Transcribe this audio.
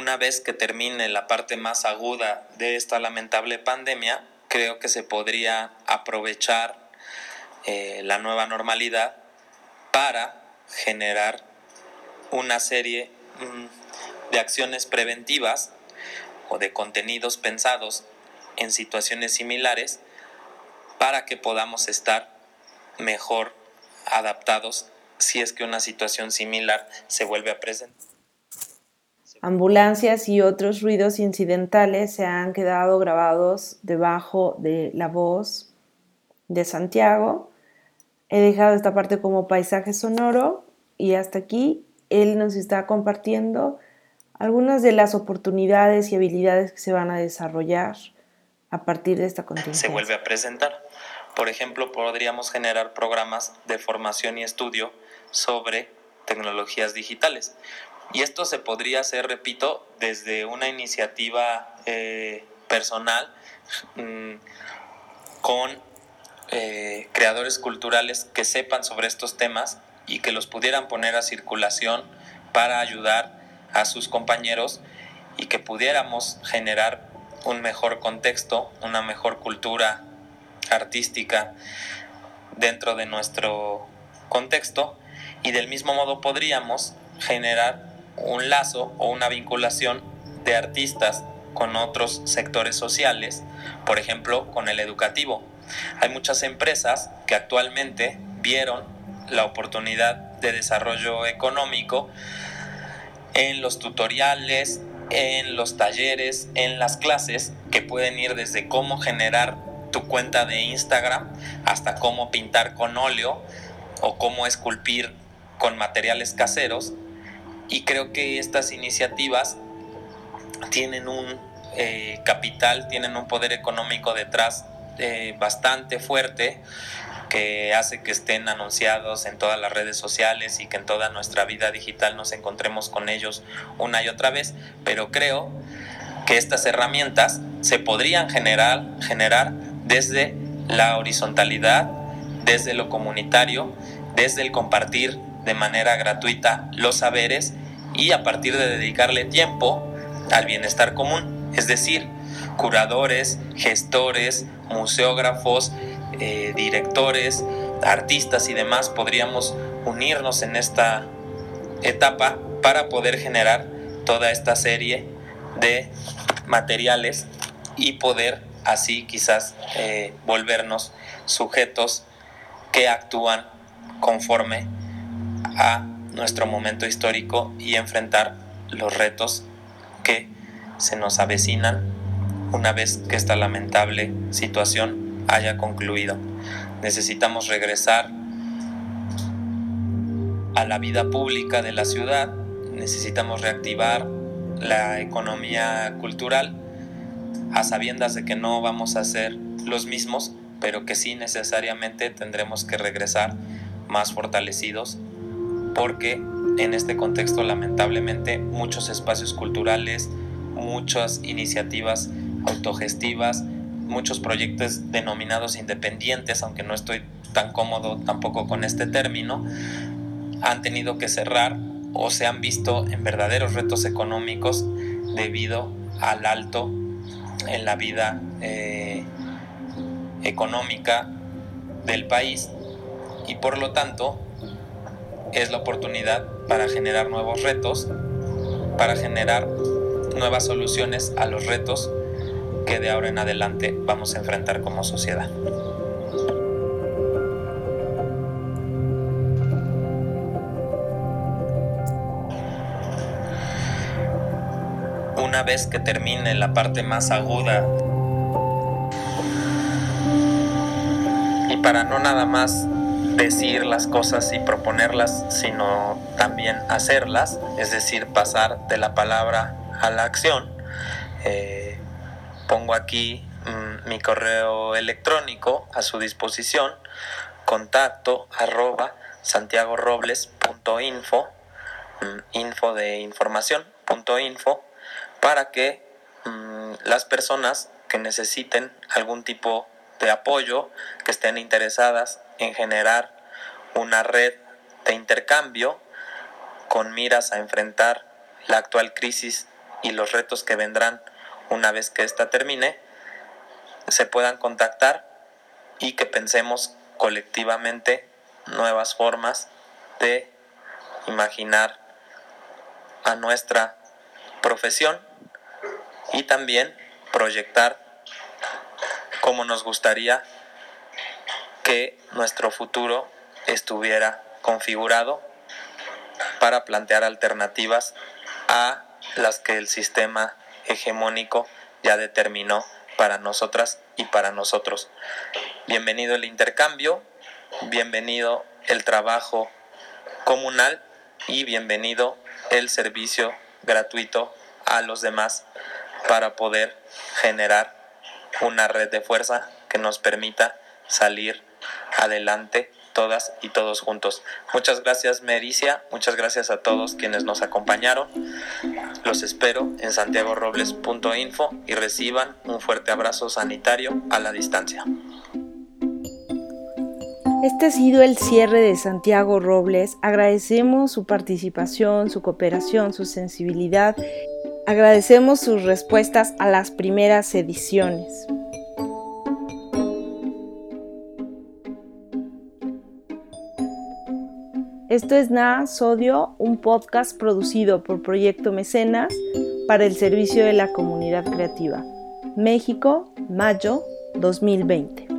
una vez que termine la parte más aguda de esta lamentable pandemia, creo que se podría aprovechar eh, la nueva normalidad para generar una serie mm, de acciones preventivas o de contenidos pensados en situaciones similares para que podamos estar mejor adaptados si es que una situación similar se vuelve a presentar. Ambulancias y otros ruidos incidentales se han quedado grabados debajo de la voz de Santiago. He dejado esta parte como paisaje sonoro y hasta aquí él nos está compartiendo algunas de las oportunidades y habilidades que se van a desarrollar a partir de esta contingencia. Se vuelve a presentar. Por ejemplo, podríamos generar programas de formación y estudio sobre tecnologías digitales. Y esto se podría hacer, repito, desde una iniciativa eh, personal mm, con eh, creadores culturales que sepan sobre estos temas y que los pudieran poner a circulación para ayudar a sus compañeros y que pudiéramos generar un mejor contexto, una mejor cultura artística dentro de nuestro contexto. Y del mismo modo podríamos generar un lazo o una vinculación de artistas con otros sectores sociales, por ejemplo, con el educativo. Hay muchas empresas que actualmente vieron la oportunidad de desarrollo económico en los tutoriales, en los talleres, en las clases, que pueden ir desde cómo generar tu cuenta de Instagram hasta cómo pintar con óleo o cómo esculpir con materiales caseros y creo que estas iniciativas tienen un eh, capital, tienen un poder económico detrás eh, bastante fuerte que hace que estén anunciados en todas las redes sociales y que en toda nuestra vida digital nos encontremos con ellos una y otra vez, pero creo que estas herramientas se podrían generar, generar desde la horizontalidad, desde lo comunitario, desde el compartir de manera gratuita los saberes y a partir de dedicarle tiempo al bienestar común, es decir, curadores, gestores, museógrafos, eh, directores, artistas y demás podríamos unirnos en esta etapa para poder generar toda esta serie de materiales y poder así quizás eh, volvernos sujetos que actúan conforme a nuestro momento histórico y enfrentar los retos que se nos avecinan una vez que esta lamentable situación haya concluido. Necesitamos regresar a la vida pública de la ciudad, necesitamos reactivar la economía cultural a sabiendas de que no vamos a ser los mismos, pero que sí necesariamente tendremos que regresar más fortalecidos porque en este contexto lamentablemente muchos espacios culturales, muchas iniciativas autogestivas, muchos proyectos denominados independientes, aunque no estoy tan cómodo tampoco con este término, han tenido que cerrar o se han visto en verdaderos retos económicos debido al alto en la vida eh, económica del país. Y por lo tanto es la oportunidad para generar nuevos retos, para generar nuevas soluciones a los retos que de ahora en adelante vamos a enfrentar como sociedad. Una vez que termine la parte más aguda y para no nada más decir las cosas y proponerlas, sino también hacerlas, es decir, pasar de la palabra a la acción. Eh, pongo aquí mm, mi correo electrónico a su disposición, contacto arroba santiagorobles.info, mm, info de información, punto info, para que mm, las personas que necesiten algún tipo de apoyo, que estén interesadas en generar una red de intercambio con miras a enfrentar la actual crisis y los retos que vendrán una vez que esta termine, se puedan contactar y que pensemos colectivamente nuevas formas de imaginar a nuestra profesión y también proyectar cómo nos gustaría nuestro futuro estuviera configurado para plantear alternativas a las que el sistema hegemónico ya determinó para nosotras y para nosotros. Bienvenido el intercambio, bienvenido el trabajo comunal y bienvenido el servicio gratuito a los demás para poder generar una red de fuerza que nos permita salir adelante todas y todos juntos. Muchas gracias Mericia, muchas gracias a todos quienes nos acompañaron. Los espero en santiagorobles.info y reciban un fuerte abrazo sanitario a la distancia. Este ha sido el cierre de Santiago Robles. Agradecemos su participación, su cooperación, su sensibilidad. Agradecemos sus respuestas a las primeras ediciones. Esto es Na Sodio, un podcast producido por Proyecto Mecenas para el servicio de la comunidad creativa. México, mayo 2020.